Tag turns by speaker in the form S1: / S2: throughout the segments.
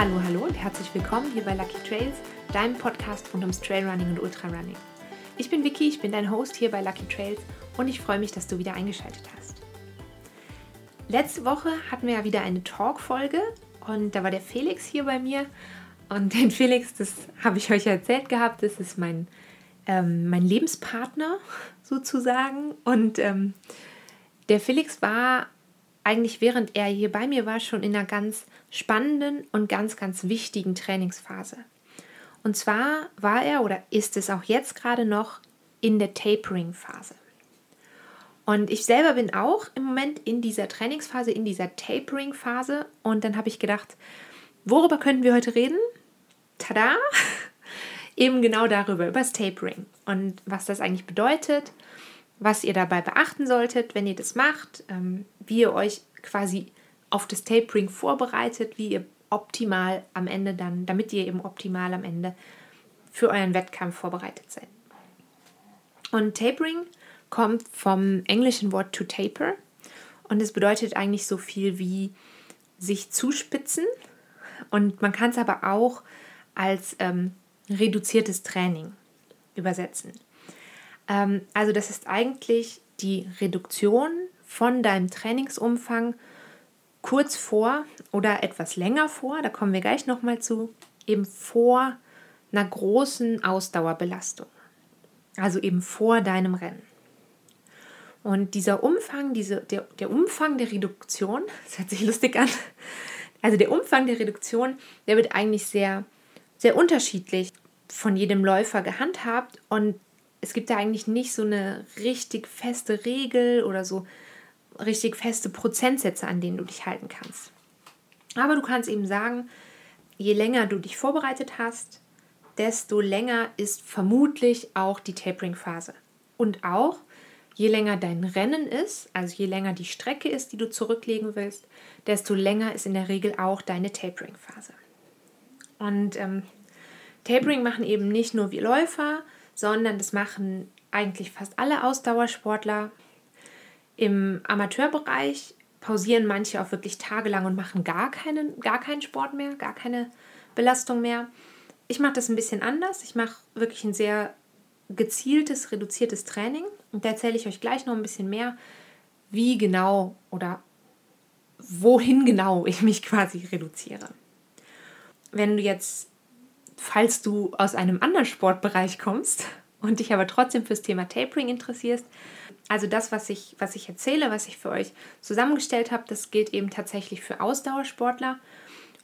S1: Hallo, hallo und herzlich willkommen hier bei Lucky Trails, deinem Podcast rund ums Trailrunning und Ultrarunning. Ich bin Vicky, ich bin dein Host hier bei Lucky Trails und ich freue mich, dass du wieder eingeschaltet hast. Letzte Woche hatten wir ja wieder eine Talk-Folge und da war der Felix hier bei mir. Und den Felix, das habe ich euch erzählt gehabt, das ist mein, ähm, mein Lebenspartner sozusagen. Und ähm, der Felix war eigentlich während er hier bei mir war, schon in einer ganz spannenden und ganz, ganz wichtigen Trainingsphase. Und zwar war er oder ist es auch jetzt gerade noch in der Tapering-Phase. Und ich selber bin auch im Moment in dieser Trainingsphase, in dieser Tapering-Phase. Und dann habe ich gedacht, worüber könnten wir heute reden? Tada! Eben genau darüber, über das Tapering und was das eigentlich bedeutet, was ihr dabei beachten solltet, wenn ihr das macht, ähm, wie ihr euch quasi auf das Tapering vorbereitet, wie ihr optimal am Ende dann, damit ihr eben optimal am Ende für euren Wettkampf vorbereitet seid. Und Tapering kommt vom englischen Wort to taper und es bedeutet eigentlich so viel wie sich zuspitzen und man kann es aber auch als ähm, reduziertes Training übersetzen. Ähm, also das ist eigentlich die Reduktion von deinem Trainingsumfang kurz vor oder etwas länger vor, da kommen wir gleich nochmal zu, eben vor einer großen Ausdauerbelastung. Also eben vor deinem Rennen. Und dieser Umfang, diese, der, der Umfang der Reduktion, das hört sich lustig an, also der Umfang der Reduktion, der wird eigentlich sehr, sehr unterschiedlich von jedem Läufer gehandhabt und es gibt da eigentlich nicht so eine richtig feste Regel oder so richtig feste Prozentsätze, an denen du dich halten kannst. Aber du kannst eben sagen, je länger du dich vorbereitet hast, desto länger ist vermutlich auch die Tapering-Phase. Und auch, je länger dein Rennen ist, also je länger die Strecke ist, die du zurücklegen willst, desto länger ist in der Regel auch deine Tapering-Phase. Und ähm, Tapering machen eben nicht nur wir Läufer, sondern das machen eigentlich fast alle Ausdauersportler. Im Amateurbereich pausieren manche auch wirklich tagelang und machen gar keinen, gar keinen Sport mehr, gar keine Belastung mehr. Ich mache das ein bisschen anders. Ich mache wirklich ein sehr gezieltes, reduziertes Training. Und da erzähle ich euch gleich noch ein bisschen mehr, wie genau oder wohin genau ich mich quasi reduziere. Wenn du jetzt, falls du aus einem anderen Sportbereich kommst und dich aber trotzdem fürs Thema Tapering interessierst, also das, was ich, was ich erzähle, was ich für euch zusammengestellt habe, das gilt eben tatsächlich für Ausdauersportler.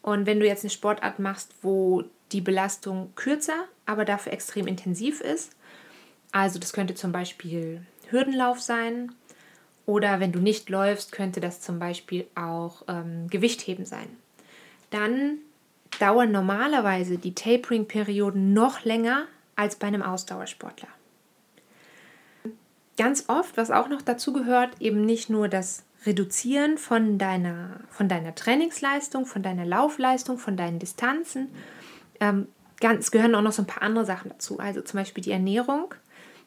S1: Und wenn du jetzt eine Sportart machst, wo die Belastung kürzer, aber dafür extrem intensiv ist, also das könnte zum Beispiel Hürdenlauf sein, oder wenn du nicht läufst, könnte das zum Beispiel auch ähm, Gewichtheben sein. Dann dauern normalerweise die Tapering-Perioden noch länger als bei einem Ausdauersportler ganz oft, was auch noch dazu gehört, eben nicht nur das Reduzieren von deiner, von deiner Trainingsleistung, von deiner Laufleistung, von deinen Distanzen. Ähm, ganz, gehören auch noch so ein paar andere Sachen dazu. Also zum Beispiel die Ernährung.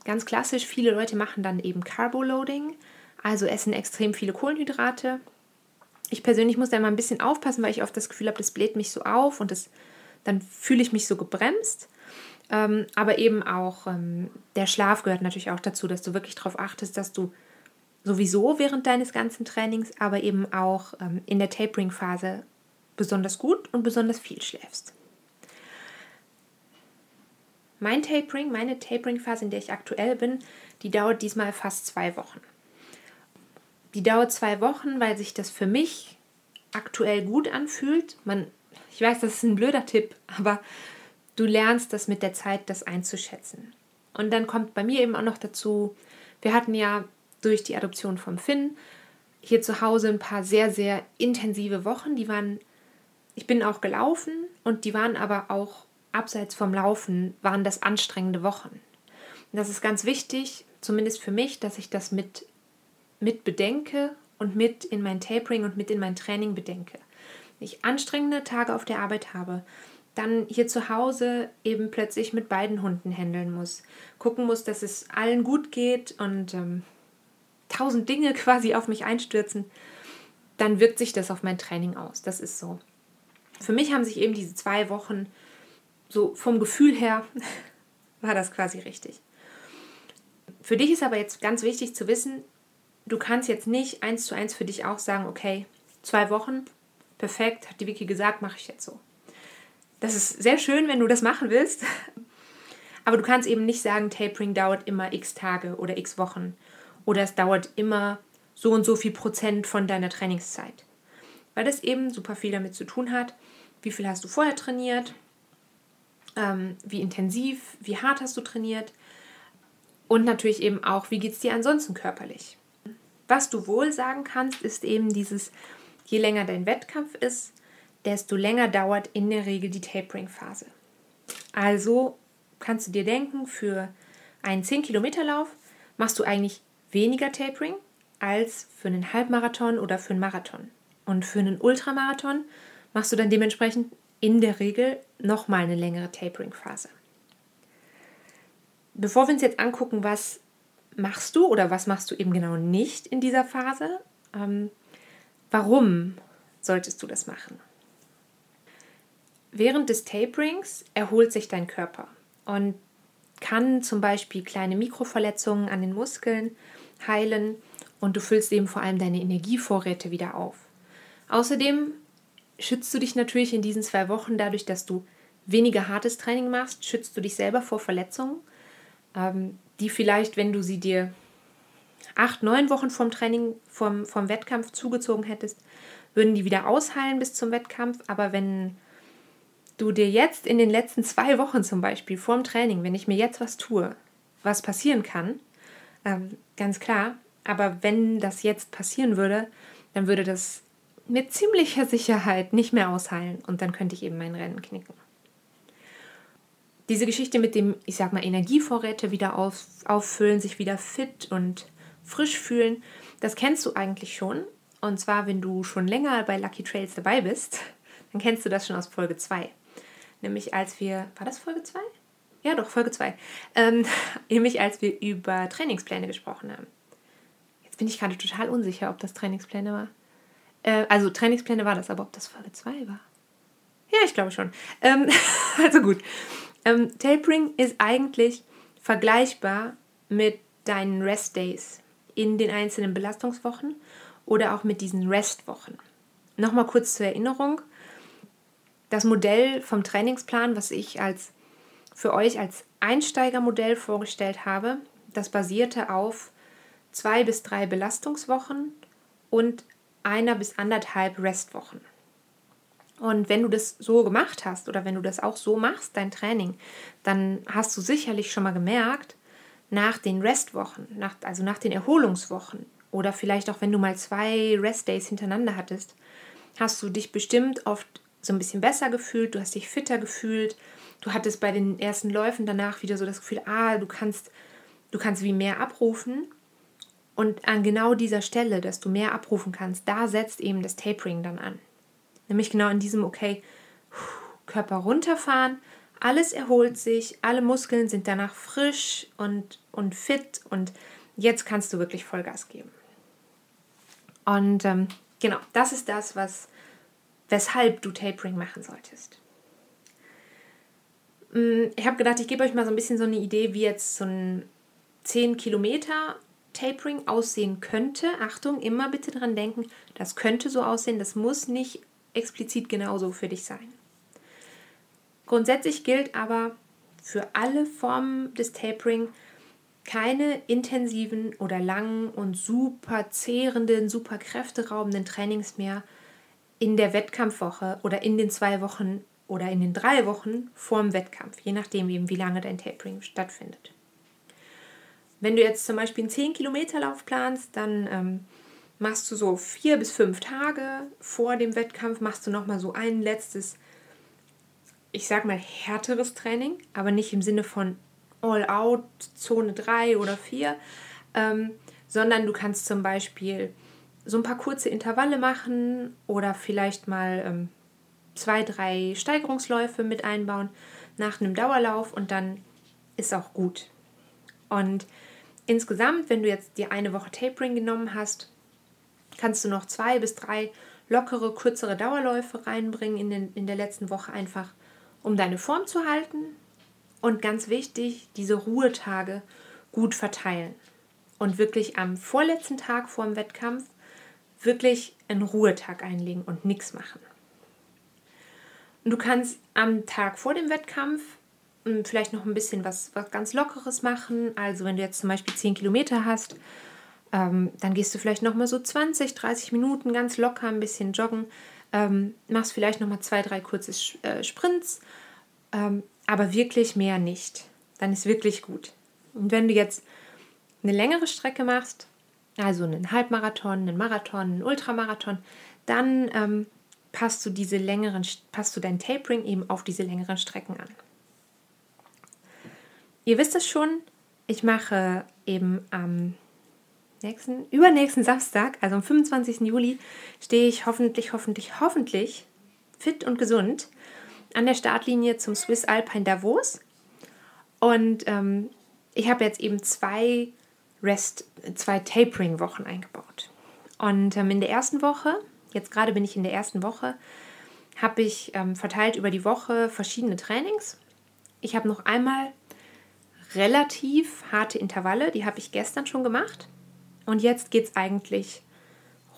S1: Ganz klassisch, viele Leute machen dann eben Carboloading, also essen extrem viele Kohlenhydrate. Ich persönlich muss da immer ein bisschen aufpassen, weil ich oft das Gefühl habe, das bläht mich so auf und das, dann fühle ich mich so gebremst. Ähm, aber eben auch ähm, der Schlaf gehört natürlich auch dazu, dass du wirklich darauf achtest, dass du sowieso während deines ganzen Trainings, aber eben auch ähm, in der Tapering-Phase besonders gut und besonders viel schläfst. Mein Tapering, meine Tapering-Phase, in der ich aktuell bin, die dauert diesmal fast zwei Wochen. Die dauert zwei Wochen, weil sich das für mich aktuell gut anfühlt. Man, ich weiß, das ist ein blöder Tipp, aber du lernst das mit der Zeit, das einzuschätzen. Und dann kommt bei mir eben auch noch dazu, wir hatten ja durch die Adoption vom Finn hier zu Hause ein paar sehr, sehr intensive Wochen. Die waren, ich bin auch gelaufen und die waren aber auch abseits vom Laufen, waren das anstrengende Wochen. Und das ist ganz wichtig, zumindest für mich, dass ich das mit, mit bedenke und mit in mein Tapering und mit in mein Training bedenke. Wenn ich anstrengende Tage auf der Arbeit habe, dann hier zu Hause eben plötzlich mit beiden Hunden handeln muss. Gucken muss, dass es allen gut geht und ähm, tausend Dinge quasi auf mich einstürzen, dann wirkt sich das auf mein Training aus. Das ist so. für mich haben sich eben diese zwei Wochen so vom Gefühl her war das quasi richtig. Für dich ist aber jetzt ganz wichtig zu wissen, du kannst jetzt nicht eins zu eins für dich auch sagen, okay, zwei Wochen, perfekt, hat die Wiki gesagt, mache ich jetzt so. Das ist sehr schön, wenn du das machen willst, aber du kannst eben nicht sagen, Tapering dauert immer x Tage oder x Wochen. Oder es dauert immer so und so viel Prozent von deiner Trainingszeit. Weil das eben super viel damit zu tun hat, wie viel hast du vorher trainiert, ähm, wie intensiv, wie hart hast du trainiert? Und natürlich eben auch, wie geht es dir ansonsten körperlich. Was du wohl sagen kannst, ist eben dieses, je länger dein Wettkampf ist, desto länger dauert in der Regel die Tapering-Phase. Also kannst du dir denken, für einen 10-Kilometer-Lauf machst du eigentlich weniger Tapering als für einen Halbmarathon oder für einen Marathon. Und für einen Ultramarathon machst du dann dementsprechend in der Regel nochmal eine längere Tapering-Phase. Bevor wir uns jetzt angucken, was machst du oder was machst du eben genau nicht in dieser Phase, ähm, warum solltest du das machen? Während des Taperings erholt sich dein Körper und kann zum Beispiel kleine Mikroverletzungen an den Muskeln heilen und du füllst eben vor allem deine Energievorräte wieder auf. Außerdem schützt du dich natürlich in diesen zwei Wochen dadurch, dass du weniger hartes Training machst, schützt du dich selber vor Verletzungen, ähm, die vielleicht, wenn du sie dir acht, neun Wochen vom Training, vom, vom Wettkampf zugezogen hättest, würden die wieder ausheilen bis zum Wettkampf. Aber wenn du dir jetzt in den letzten zwei Wochen zum Beispiel vorm Training, wenn ich mir jetzt was tue, was passieren kann, ähm, ganz klar, aber wenn das jetzt passieren würde, dann würde das mit ziemlicher Sicherheit nicht mehr ausheilen und dann könnte ich eben mein Rennen knicken. Diese Geschichte mit dem, ich sag mal, Energievorräte wieder auf, auffüllen, sich wieder fit und frisch fühlen, das kennst du eigentlich schon. Und zwar, wenn du schon länger bei Lucky Trails dabei bist, dann kennst du das schon aus Folge 2. Nämlich als wir, war das Folge 2? Ja, doch, Folge 2. Ähm, nämlich als wir über Trainingspläne gesprochen haben. Jetzt bin ich gerade total unsicher, ob das Trainingspläne war. Äh, also Trainingspläne war das, aber ob das Folge 2 war? Ja, ich glaube schon. Ähm, also gut. Ähm, Tapering ist eigentlich vergleichbar mit deinen Rest Days in den einzelnen Belastungswochen oder auch mit diesen Restwochen. Nochmal kurz zur Erinnerung. Das Modell vom Trainingsplan, was ich als für euch als Einsteigermodell vorgestellt habe, das basierte auf zwei bis drei Belastungswochen und einer bis anderthalb Restwochen. Und wenn du das so gemacht hast oder wenn du das auch so machst, dein Training, dann hast du sicherlich schon mal gemerkt, nach den Restwochen, nach, also nach den Erholungswochen oder vielleicht auch wenn du mal zwei Restdays hintereinander hattest, hast du dich bestimmt oft so ein bisschen besser gefühlt, du hast dich fitter gefühlt, du hattest bei den ersten Läufen danach wieder so das Gefühl, ah, du kannst, du kannst wie mehr abrufen und an genau dieser Stelle, dass du mehr abrufen kannst, da setzt eben das Tapering dann an. Nämlich genau in diesem, okay, Körper runterfahren, alles erholt sich, alle Muskeln sind danach frisch und, und fit und jetzt kannst du wirklich Vollgas geben. Und ähm, genau, das ist das, was, weshalb du Tapering machen solltest. Mm, ich habe gedacht, ich gebe euch mal so ein bisschen so eine Idee, wie jetzt so ein 10 Kilometer Tapering aussehen könnte. Achtung, immer bitte dran denken, das könnte so aussehen, das muss nicht explizit genauso für dich sein. Grundsätzlich gilt aber für alle Formen des Tapering keine intensiven oder langen und super zehrenden, super kräfteraubenden Trainings mehr in der Wettkampfwoche oder in den zwei Wochen oder in den drei Wochen vorm Wettkampf, je nachdem eben, wie lange dein Tapering stattfindet. Wenn du jetzt zum Beispiel einen 10 Kilometer Lauf planst, dann ähm, machst du so vier bis fünf Tage vor dem Wettkampf, machst du nochmal so ein letztes, ich sag mal, härteres Training, aber nicht im Sinne von All-Out, Zone 3 oder 4, ähm, sondern du kannst zum Beispiel so ein paar kurze Intervalle machen oder vielleicht mal ähm, zwei, drei Steigerungsläufe mit einbauen nach einem Dauerlauf und dann ist auch gut. Und insgesamt, wenn du jetzt die eine Woche Tapering genommen hast, kannst du noch zwei bis drei lockere, kürzere Dauerläufe reinbringen in, den, in der letzten Woche einfach, um deine Form zu halten. Und ganz wichtig, diese Ruhetage gut verteilen. Und wirklich am vorletzten Tag vor dem Wettkampf wirklich einen Ruhetag einlegen und nichts machen. Und du kannst am Tag vor dem Wettkampf hm, vielleicht noch ein bisschen was, was ganz Lockeres machen. Also wenn du jetzt zum Beispiel 10 Kilometer hast, ähm, dann gehst du vielleicht noch mal so 20, 30 Minuten ganz locker ein bisschen joggen. Ähm, machst vielleicht noch mal zwei, drei kurze äh, Sprints, ähm, aber wirklich mehr nicht. Dann ist wirklich gut. Und wenn du jetzt eine längere Strecke machst, also einen Halbmarathon, einen Marathon, einen Ultramarathon, dann ähm, passt du diese längeren, passt du dein Tapering eben auf diese längeren Strecken an. Ihr wisst es schon, ich mache eben am nächsten, übernächsten Samstag, also am 25. Juli, stehe ich hoffentlich, hoffentlich, hoffentlich fit und gesund an der Startlinie zum Swiss Alpine Davos. Und ähm, ich habe jetzt eben zwei Rest, zwei Tapering-Wochen eingebaut. Und ähm, in der ersten Woche, jetzt gerade bin ich in der ersten Woche, habe ich ähm, verteilt über die Woche verschiedene Trainings. Ich habe noch einmal relativ harte Intervalle, die habe ich gestern schon gemacht. Und jetzt geht es eigentlich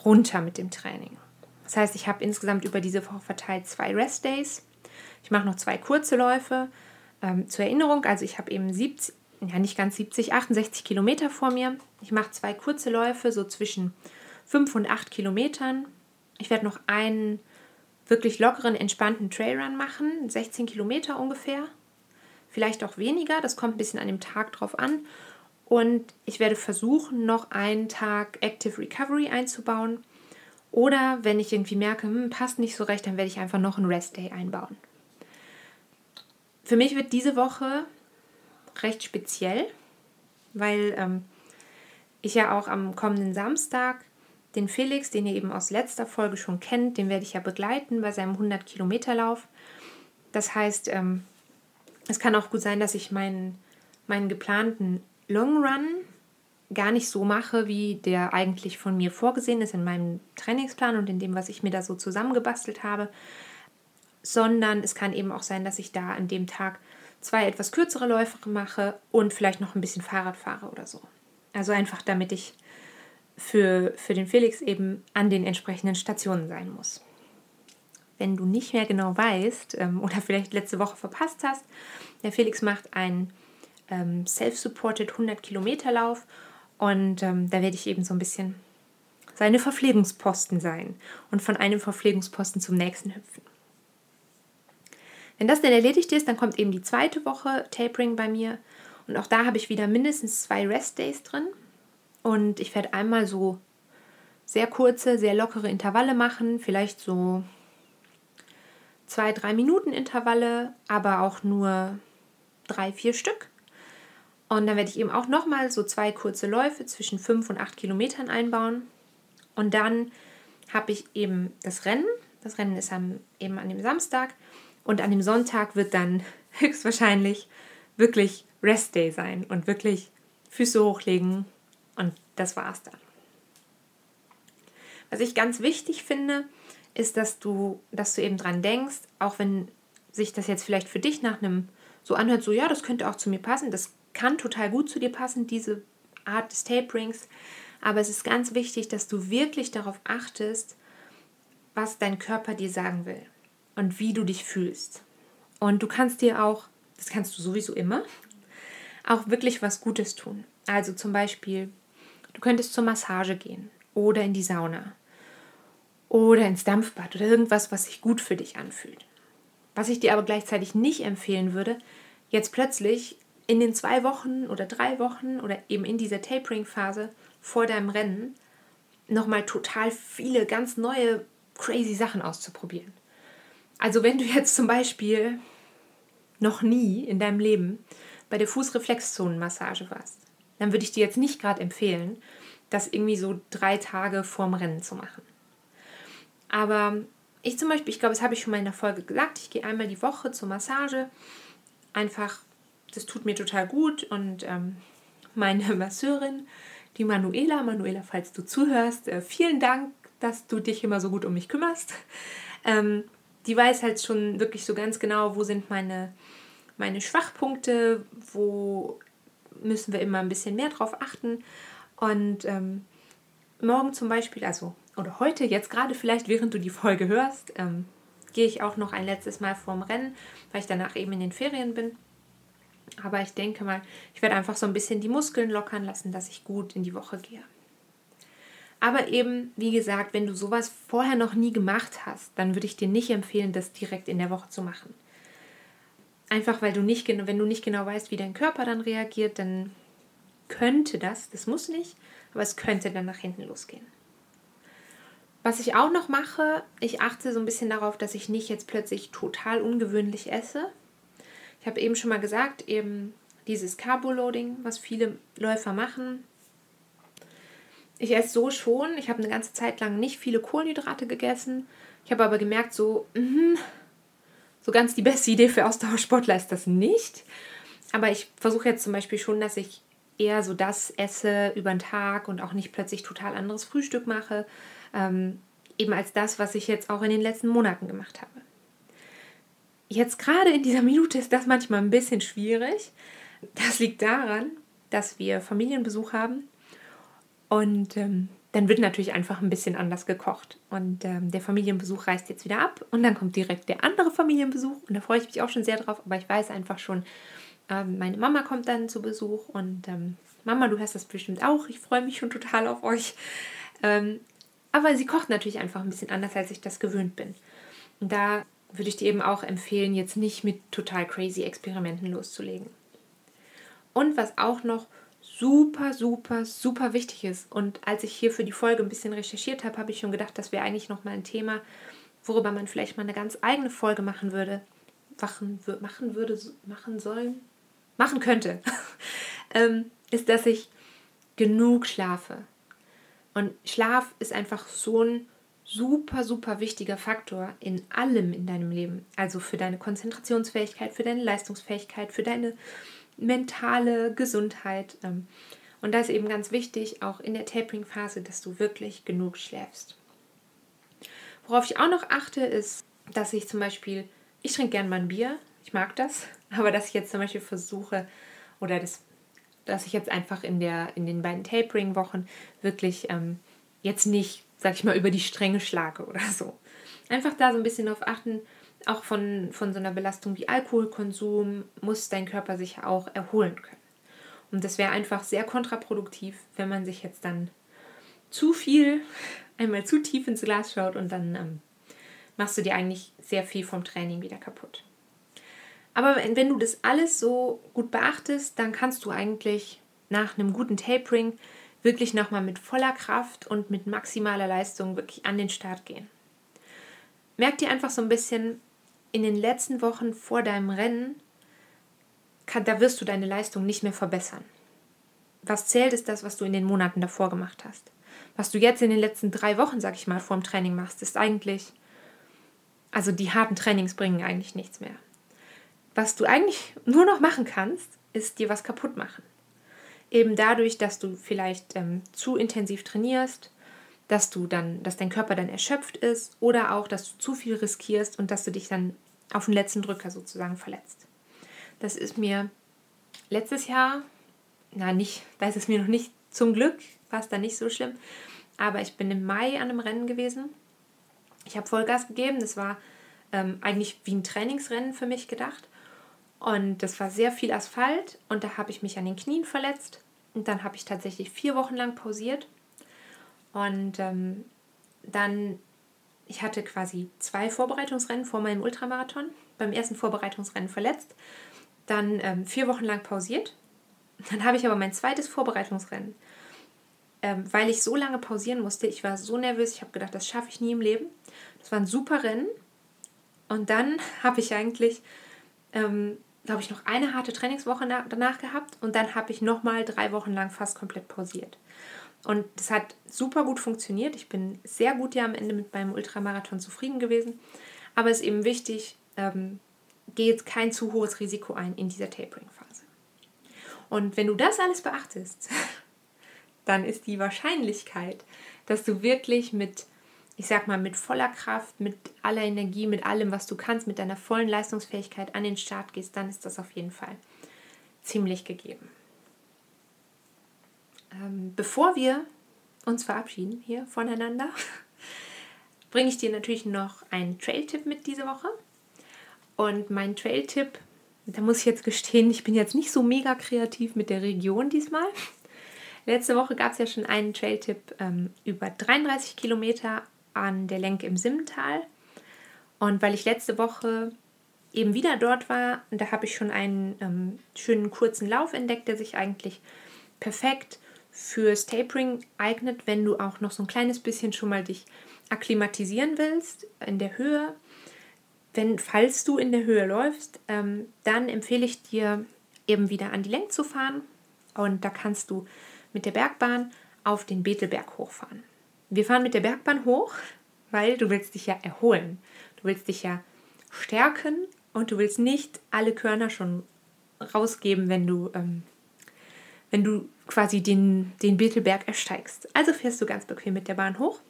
S1: runter mit dem Training. Das heißt, ich habe insgesamt über diese Woche verteilt zwei Rest Days. Ich mache noch zwei kurze Läufe. Ähm, zur Erinnerung, also ich habe eben 70, ja nicht ganz 70, 68 Kilometer vor mir. Ich mache zwei kurze Läufe, so zwischen 5 und 8 Kilometern. Ich werde noch einen wirklich lockeren, entspannten Trailrun machen, 16 Kilometer ungefähr. Vielleicht auch weniger, das kommt ein bisschen an dem Tag drauf an. Und ich werde versuchen, noch einen Tag Active Recovery einzubauen. Oder wenn ich irgendwie merke, hm, passt nicht so recht, dann werde ich einfach noch einen Rest Day einbauen. Für mich wird diese Woche recht speziell, weil ähm, ich ja auch am kommenden Samstag den Felix, den ihr eben aus letzter Folge schon kennt, den werde ich ja begleiten bei seinem 100-Kilometer-Lauf. Das heißt, ähm, es kann auch gut sein, dass ich meinen, meinen geplanten Long Run gar nicht so mache, wie der eigentlich von mir vorgesehen ist in meinem Trainingsplan und in dem, was ich mir da so zusammengebastelt habe, sondern es kann eben auch sein, dass ich da an dem Tag zwei etwas kürzere Läufe mache und vielleicht noch ein bisschen Fahrrad fahre oder so. Also einfach, damit ich für, für den Felix eben an den entsprechenden Stationen sein muss. Wenn du nicht mehr genau weißt ähm, oder vielleicht letzte Woche verpasst hast, der Felix macht einen ähm, Self-Supported 100 Kilometer Lauf und ähm, da werde ich eben so ein bisschen seine Verpflegungsposten sein und von einem Verpflegungsposten zum nächsten hüpfen. Wenn das dann erledigt ist, dann kommt eben die zweite Woche Tapering bei mir. Und auch da habe ich wieder mindestens zwei Rest Days drin. Und ich werde einmal so sehr kurze, sehr lockere Intervalle machen. Vielleicht so zwei, drei Minuten Intervalle, aber auch nur drei, vier Stück. Und dann werde ich eben auch nochmal so zwei kurze Läufe zwischen fünf und acht Kilometern einbauen. Und dann habe ich eben das Rennen. Das Rennen ist am, eben an dem Samstag. Und an dem Sonntag wird dann höchstwahrscheinlich wirklich Rest Day sein und wirklich Füße hochlegen und das war's dann. Was ich ganz wichtig finde, ist, dass du, dass du eben dran denkst, auch wenn sich das jetzt vielleicht für dich nach einem so anhört, so ja, das könnte auch zu mir passen, das kann total gut zu dir passen, diese Art des Taperings, aber es ist ganz wichtig, dass du wirklich darauf achtest, was dein Körper dir sagen will und wie du dich fühlst. Und du kannst dir auch, das kannst du sowieso immer, auch wirklich was Gutes tun. Also zum Beispiel, du könntest zur Massage gehen oder in die Sauna oder ins Dampfbad oder irgendwas, was sich gut für dich anfühlt. Was ich dir aber gleichzeitig nicht empfehlen würde, jetzt plötzlich in den zwei Wochen oder drei Wochen oder eben in dieser Tapering-Phase vor deinem Rennen nochmal total viele ganz neue, crazy Sachen auszuprobieren. Also wenn du jetzt zum Beispiel noch nie in deinem Leben bei der Fußreflexzonenmassage warst, dann würde ich dir jetzt nicht gerade empfehlen, das irgendwie so drei Tage vorm Rennen zu machen. Aber ich zum Beispiel, ich glaube, das habe ich schon mal in der Folge gesagt, ich gehe einmal die Woche zur Massage. Einfach, das tut mir total gut und ähm, meine Masseurin, die Manuela, Manuela, falls du zuhörst, äh, vielen Dank dass du dich immer so gut um mich kümmerst. Ähm, die weiß halt schon wirklich so ganz genau, wo sind meine, meine Schwachpunkte, wo müssen wir immer ein bisschen mehr drauf achten. Und ähm, morgen zum Beispiel, also oder heute, jetzt gerade vielleicht, während du die Folge hörst, ähm, gehe ich auch noch ein letztes Mal vorm Rennen, weil ich danach eben in den Ferien bin. Aber ich denke mal, ich werde einfach so ein bisschen die Muskeln lockern lassen, dass ich gut in die Woche gehe. Aber eben, wie gesagt, wenn du sowas vorher noch nie gemacht hast, dann würde ich dir nicht empfehlen, das direkt in der Woche zu machen. Einfach weil du nicht, wenn du nicht genau weißt, wie dein Körper dann reagiert, dann könnte das, das muss nicht, aber es könnte dann nach hinten losgehen. Was ich auch noch mache, ich achte so ein bisschen darauf, dass ich nicht jetzt plötzlich total ungewöhnlich esse. Ich habe eben schon mal gesagt, eben dieses Carboloading, was viele Läufer machen, ich esse so schon. Ich habe eine ganze Zeit lang nicht viele Kohlenhydrate gegessen. Ich habe aber gemerkt, so, mh, so ganz die beste Idee für Ausdauersportler ist das nicht. Aber ich versuche jetzt zum Beispiel schon, dass ich eher so das esse über den Tag und auch nicht plötzlich total anderes Frühstück mache. Ähm, eben als das, was ich jetzt auch in den letzten Monaten gemacht habe. Jetzt gerade in dieser Minute ist das manchmal ein bisschen schwierig. Das liegt daran, dass wir Familienbesuch haben und ähm, dann wird natürlich einfach ein bisschen anders gekocht. Und ähm, der Familienbesuch reist jetzt wieder ab und dann kommt direkt der andere Familienbesuch und da freue ich mich auch schon sehr drauf. Aber ich weiß einfach schon, ähm, meine Mama kommt dann zu Besuch und ähm, Mama, du hörst das bestimmt auch. Ich freue mich schon total auf euch. Ähm, aber sie kocht natürlich einfach ein bisschen anders, als ich das gewöhnt bin. Und da würde ich dir eben auch empfehlen, jetzt nicht mit total crazy Experimenten loszulegen. Und was auch noch super, super, super wichtig ist. Und als ich hier für die Folge ein bisschen recherchiert habe, habe ich schon gedacht, das wäre eigentlich nochmal ein Thema, worüber man vielleicht mal eine ganz eigene Folge machen würde. Machen, machen würde, machen sollen, machen könnte, ähm, ist, dass ich genug schlafe. Und Schlaf ist einfach so ein super, super wichtiger Faktor in allem in deinem Leben. Also für deine Konzentrationsfähigkeit, für deine Leistungsfähigkeit, für deine mentale Gesundheit. Ähm, und da ist eben ganz wichtig, auch in der Tapering-Phase, dass du wirklich genug schläfst. Worauf ich auch noch achte, ist, dass ich zum Beispiel, ich trinke gerne mal ein Bier, ich mag das, aber dass ich jetzt zum Beispiel versuche, oder das, dass ich jetzt einfach in, der, in den beiden Tapering-Wochen wirklich ähm, jetzt nicht, sag ich mal, über die Stränge schlage oder so. Einfach da so ein bisschen darauf achten, auch von, von so einer Belastung wie Alkoholkonsum muss dein Körper sich auch erholen können. Und das wäre einfach sehr kontraproduktiv, wenn man sich jetzt dann zu viel, einmal zu tief ins Glas schaut und dann ähm, machst du dir eigentlich sehr viel vom Training wieder kaputt. Aber wenn, wenn du das alles so gut beachtest, dann kannst du eigentlich nach einem guten Tapering wirklich nochmal mit voller Kraft und mit maximaler Leistung wirklich an den Start gehen. Merk dir einfach so ein bisschen, in den letzten Wochen vor deinem Rennen, kann, da wirst du deine Leistung nicht mehr verbessern. Was zählt, ist das, was du in den Monaten davor gemacht hast. Was du jetzt in den letzten drei Wochen, sag ich mal, vor dem Training machst, ist eigentlich, also die harten Trainings bringen eigentlich nichts mehr. Was du eigentlich nur noch machen kannst, ist dir was kaputt machen. Eben dadurch, dass du vielleicht ähm, zu intensiv trainierst, dass du dann, dass dein Körper dann erschöpft ist oder auch, dass du zu viel riskierst und dass du dich dann auf den letzten Drücker sozusagen verletzt. Das ist mir letztes Jahr, na nicht, da ist es mir noch nicht, zum Glück war es dann nicht so schlimm, aber ich bin im Mai an einem Rennen gewesen. Ich habe Vollgas gegeben, das war ähm, eigentlich wie ein Trainingsrennen für mich gedacht. Und das war sehr viel Asphalt und da habe ich mich an den Knien verletzt. Und dann habe ich tatsächlich vier Wochen lang pausiert und ähm, dann, ich hatte quasi zwei Vorbereitungsrennen vor meinem Ultramarathon. Beim ersten Vorbereitungsrennen verletzt, dann ähm, vier Wochen lang pausiert. Dann habe ich aber mein zweites Vorbereitungsrennen, ähm, weil ich so lange pausieren musste. Ich war so nervös, ich habe gedacht, das schaffe ich nie im Leben. Das war ein super Rennen. Und dann habe ich eigentlich, ähm, glaube ich, noch eine harte Trainingswoche danach gehabt und dann habe ich nochmal drei Wochen lang fast komplett pausiert. Und das hat super gut funktioniert. Ich bin sehr gut ja am Ende mit meinem Ultramarathon zufrieden gewesen. Aber es ist eben wichtig, ähm, geh jetzt kein zu hohes Risiko ein in dieser Tapering-Phase. Und wenn du das alles beachtest, dann ist die Wahrscheinlichkeit, dass du wirklich mit ich sag mal, mit voller Kraft, mit aller Energie, mit allem, was du kannst, mit deiner vollen Leistungsfähigkeit an den Start gehst, dann ist das auf jeden Fall ziemlich gegeben. Ähm, bevor wir uns verabschieden hier voneinander, bringe ich dir natürlich noch einen Trail-Tipp mit diese Woche. Und mein Trail-Tipp, da muss ich jetzt gestehen, ich bin jetzt nicht so mega kreativ mit der Region diesmal. Letzte Woche gab es ja schon einen Trail-Tipp ähm, über 33 Kilometer an der Lenk im Simmental. Und weil ich letzte Woche eben wieder dort war, da habe ich schon einen ähm, schönen kurzen Lauf entdeckt, der sich eigentlich perfekt fürs Tapering eignet, wenn du auch noch so ein kleines bisschen schon mal dich akklimatisieren willst in der Höhe. Wenn, falls du in der Höhe läufst, ähm, dann empfehle ich dir eben wieder an die Lenk zu fahren und da kannst du mit der Bergbahn auf den Betelberg hochfahren. Wir fahren mit der Bergbahn hoch, weil du willst dich ja erholen. Du willst dich ja stärken und du willst nicht alle Körner schon rausgeben, wenn du, ähm, wenn du quasi den, den Betelberg ersteigst. Also fährst du ganz bequem mit der Bahn hoch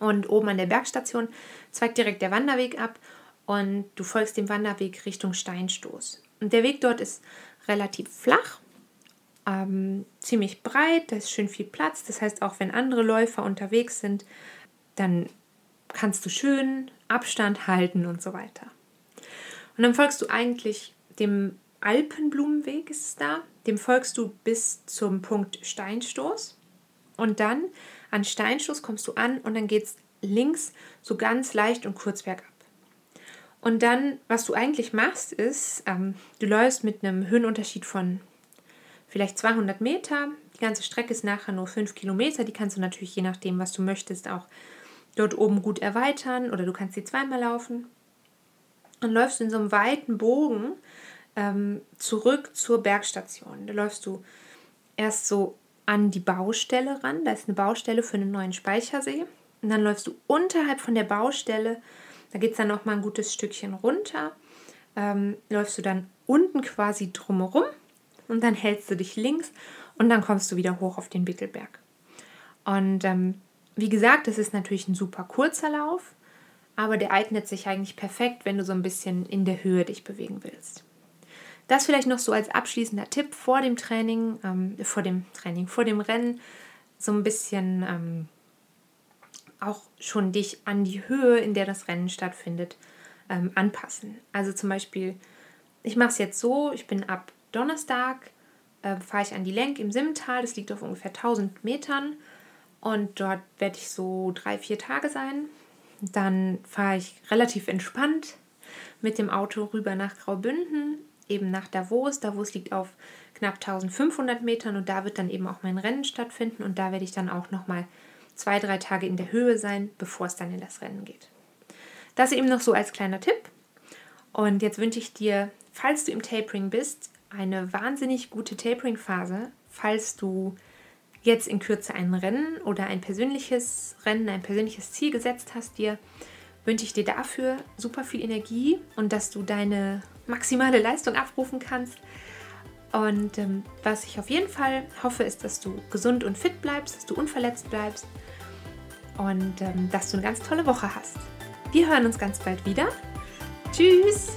S1: und oben an der Bergstation zweigt direkt der Wanderweg ab und du folgst dem Wanderweg Richtung Steinstoß. Und der Weg dort ist relativ flach, ähm, ziemlich breit, da ist schön viel Platz. Das heißt, auch wenn andere Läufer unterwegs sind, dann kannst du schön Abstand halten und so weiter. Und dann folgst du eigentlich dem Alpenblumenweg, ist es da. Dem folgst du bis zum Punkt Steinstoß. Und dann an Steinstoß kommst du an und dann geht es links so ganz leicht und kurz bergab. Und dann, was du eigentlich machst, ist, ähm, du läufst mit einem Höhenunterschied von vielleicht 200 Meter. Die ganze Strecke ist nachher nur 5 Kilometer. Die kannst du natürlich je nachdem, was du möchtest, auch dort oben gut erweitern oder du kannst sie zweimal laufen. Dann läufst du in so einem weiten Bogen ähm, zurück zur Bergstation. Da läufst du erst so an die Baustelle ran. Da ist eine Baustelle für einen neuen Speichersee. Und dann läufst du unterhalb von der Baustelle. Da geht es dann noch mal ein gutes Stückchen runter. Ähm, läufst du dann unten quasi drumherum und dann hältst du dich links und dann kommst du wieder hoch auf den Bittelberg. Und ähm, wie gesagt, das ist natürlich ein super kurzer Lauf, aber der eignet sich eigentlich perfekt, wenn du so ein bisschen in der Höhe dich bewegen willst. Das vielleicht noch so als abschließender Tipp vor dem Training, ähm, vor dem Training, vor dem Rennen, so ein bisschen ähm, auch schon dich an die Höhe, in der das Rennen stattfindet, ähm, anpassen. Also zum Beispiel, ich mache es jetzt so, ich bin ab Donnerstag, äh, fahre ich an die Lenk im Simmental, das liegt auf ungefähr 1000 Metern und dort werde ich so drei, vier Tage sein. Dann fahre ich relativ entspannt mit dem Auto rüber nach Graubünden, eben nach Davos. Davos liegt auf knapp 1500 Metern und da wird dann eben auch mein Rennen stattfinden und da werde ich dann auch nochmal zwei, drei Tage in der Höhe sein, bevor es dann in das Rennen geht. Das eben noch so als kleiner Tipp. Und jetzt wünsche ich dir, falls du im Tapering bist, eine wahnsinnig gute Tapering-Phase, falls du jetzt in Kürze ein Rennen oder ein persönliches Rennen, ein persönliches Ziel gesetzt hast dir, wünsche ich dir dafür super viel Energie und dass du deine maximale Leistung abrufen kannst. Und ähm, was ich auf jeden Fall hoffe, ist, dass du gesund und fit bleibst, dass du unverletzt bleibst und ähm, dass du eine ganz tolle Woche hast. Wir hören uns ganz bald wieder. Tschüss!